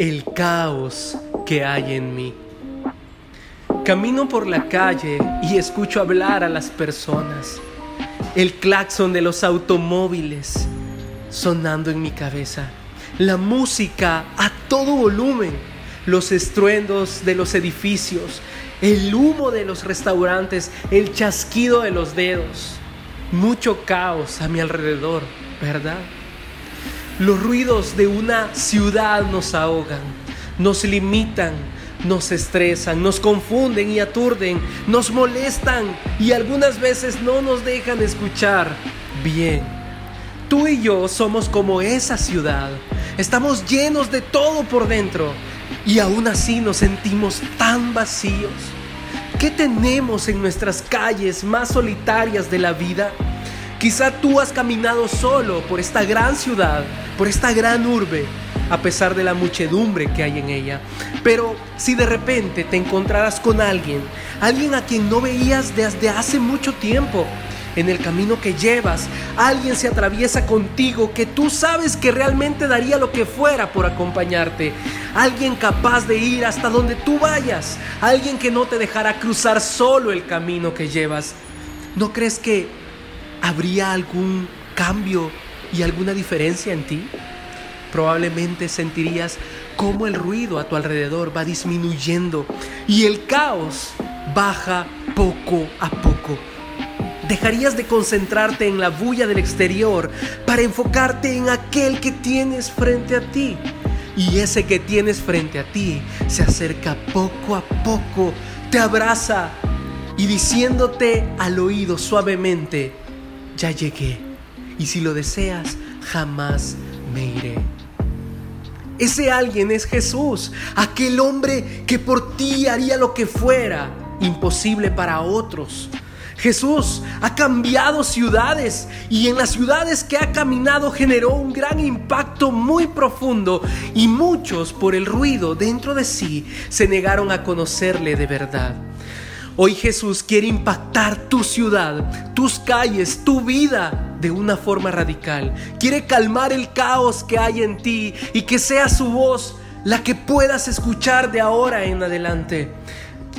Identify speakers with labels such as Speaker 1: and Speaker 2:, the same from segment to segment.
Speaker 1: el caos que hay en mí. Camino por la calle y escucho hablar a las personas. El claxon de los automóviles sonando en mi cabeza. La música a todo volumen. Los estruendos de los edificios. El humo de los restaurantes. El chasquido de los dedos. Mucho caos a mi alrededor, ¿verdad? Los ruidos de una ciudad nos ahogan, nos limitan, nos estresan, nos confunden y aturden, nos molestan y algunas veces no nos dejan escuchar bien. Tú y yo somos como esa ciudad. Estamos llenos de todo por dentro y aún así nos sentimos tan vacíos. ¿Qué tenemos en nuestras calles más solitarias de la vida? Quizá tú has caminado solo por esta gran ciudad, por esta gran urbe, a pesar de la muchedumbre que hay en ella. Pero si de repente te encontraras con alguien, alguien a quien no veías desde hace mucho tiempo, en el camino que llevas, alguien se atraviesa contigo que tú sabes que realmente daría lo que fuera por acompañarte. Alguien capaz de ir hasta donde tú vayas. Alguien que no te dejará cruzar solo el camino que llevas. ¿No crees que ¿habría algún cambio y alguna diferencia en ti? Probablemente sentirías cómo el ruido a tu alrededor va disminuyendo y el caos baja poco a poco. Dejarías de concentrarte en la bulla del exterior para enfocarte en aquel que tienes frente a ti. Y ese que tienes frente a ti se acerca poco a poco, te abraza y diciéndote al oído suavemente, ya llegué, y si lo deseas, jamás me iré. Ese alguien es Jesús, aquel hombre que por ti haría lo que fuera imposible para otros. Jesús ha cambiado ciudades y en las ciudades que ha caminado generó un gran impacto muy profundo y muchos por el ruido dentro de sí se negaron a conocerle de verdad. Hoy Jesús quiere impactar tu ciudad, tus calles, tu vida de una forma radical. Quiere calmar el caos que hay en ti y que sea su voz la que puedas escuchar de ahora en adelante.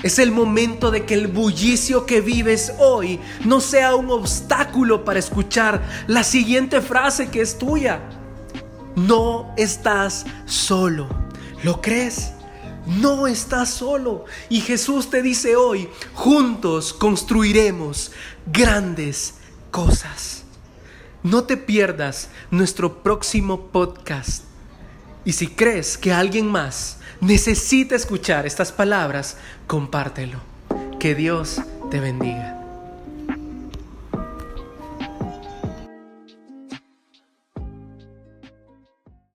Speaker 1: Es el momento de que el bullicio que vives hoy no sea un obstáculo para escuchar la siguiente frase que es tuya. No estás solo. ¿Lo crees? No estás solo. Y Jesús te dice hoy, juntos construiremos grandes cosas. No te pierdas nuestro próximo podcast. Y si crees que alguien más necesita escuchar estas palabras, compártelo. Que Dios te bendiga.